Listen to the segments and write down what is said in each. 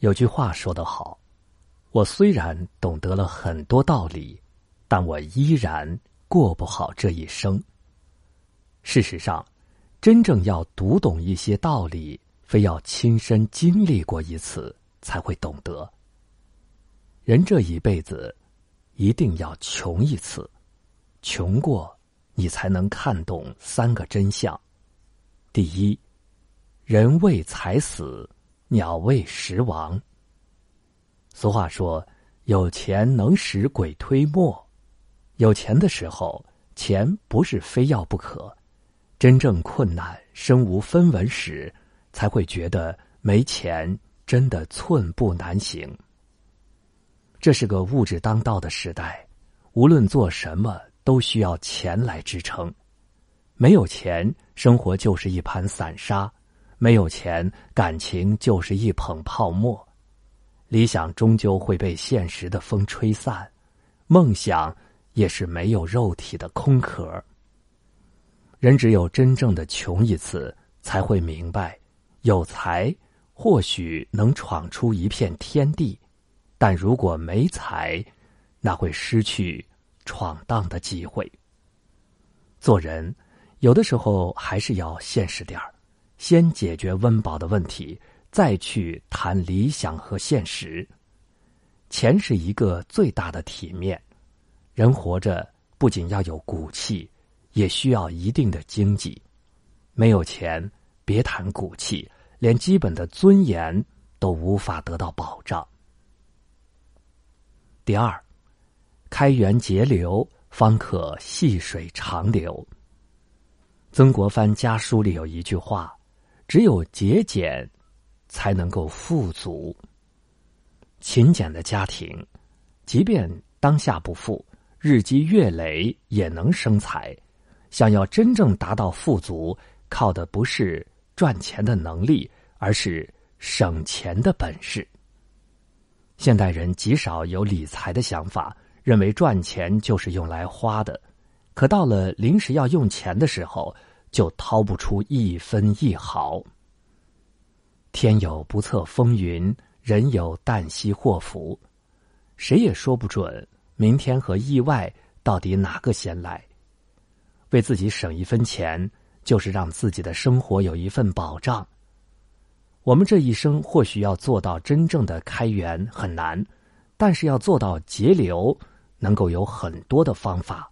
有句话说得好：“我虽然懂得了很多道理，但我依然过不好这一生。”事实上，真正要读懂一些道理，非要亲身经历过一次才会懂得。人这一辈子，一定要穷一次，穷过，你才能看懂三个真相：第一，人为财死。鸟为食亡。俗话说：“有钱能使鬼推磨。”有钱的时候，钱不是非要不可；真正困难、身无分文时，才会觉得没钱真的寸步难行。这是个物质当道的时代，无论做什么都需要钱来支撑。没有钱，生活就是一盘散沙。没有钱，感情就是一捧泡沫，理想终究会被现实的风吹散，梦想也是没有肉体的空壳。人只有真正的穷一次，才会明白，有才或许能闯出一片天地，但如果没才，那会失去闯荡的机会。做人，有的时候还是要现实点儿。先解决温饱的问题，再去谈理想和现实。钱是一个最大的体面。人活着不仅要有骨气，也需要一定的经济。没有钱，别谈骨气，连基本的尊严都无法得到保障。第二，开源节流，方可细水长流。曾国藩家书里有一句话。只有节俭，才能够富足。勤俭的家庭，即便当下不富，日积月累也能生财。想要真正达到富足，靠的不是赚钱的能力，而是省钱的本事。现代人极少有理财的想法，认为赚钱就是用来花的，可到了临时要用钱的时候。就掏不出一分一毫。天有不测风云，人有旦夕祸福，谁也说不准明天和意外到底哪个先来。为自己省一分钱，就是让自己的生活有一份保障。我们这一生或许要做到真正的开源很难，但是要做到节流，能够有很多的方法。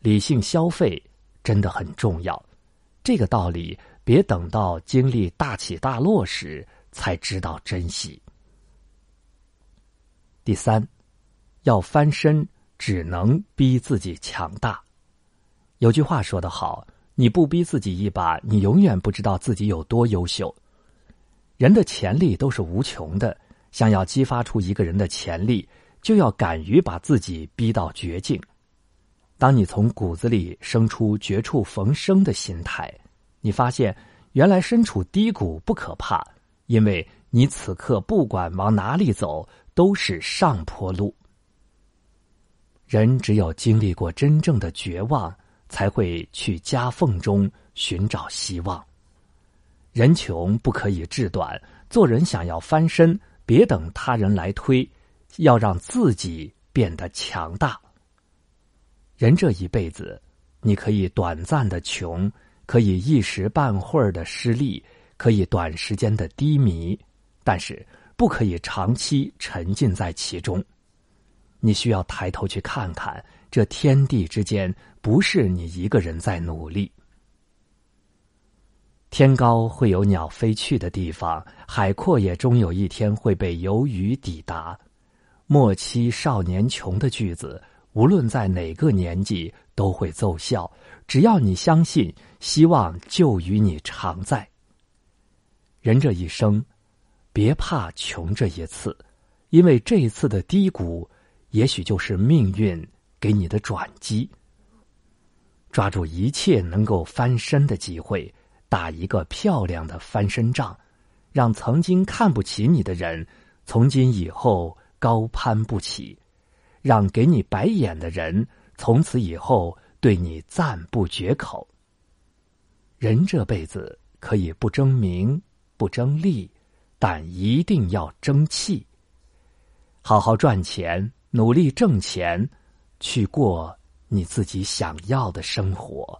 理性消费真的很重要。这个道理，别等到经历大起大落时才知道珍惜。第三，要翻身，只能逼自己强大。有句话说得好：“你不逼自己一把，你永远不知道自己有多优秀。”人的潜力都是无穷的，想要激发出一个人的潜力，就要敢于把自己逼到绝境。当你从骨子里生出绝处逢生的心态，你发现原来身处低谷不可怕，因为你此刻不管往哪里走都是上坡路。人只有经历过真正的绝望，才会去夹缝中寻找希望。人穷不可以志短，做人想要翻身，别等他人来推，要让自己变得强大。人这一辈子，你可以短暂的穷，可以一时半会儿的失利，可以短时间的低迷，但是不可以长期沉浸在其中。你需要抬头去看看，这天地之间不是你一个人在努力。天高会有鸟飞去的地方，海阔也终有一天会被游鱼抵达。莫欺少年穷的句子。无论在哪个年纪都会奏效，只要你相信，希望就与你常在。人这一生，别怕穷这一次，因为这一次的低谷，也许就是命运给你的转机。抓住一切能够翻身的机会，打一个漂亮的翻身仗，让曾经看不起你的人，从今以后高攀不起。让给你白眼的人从此以后对你赞不绝口。人这辈子可以不争名不争利，但一定要争气。好好赚钱，努力挣钱，去过你自己想要的生活。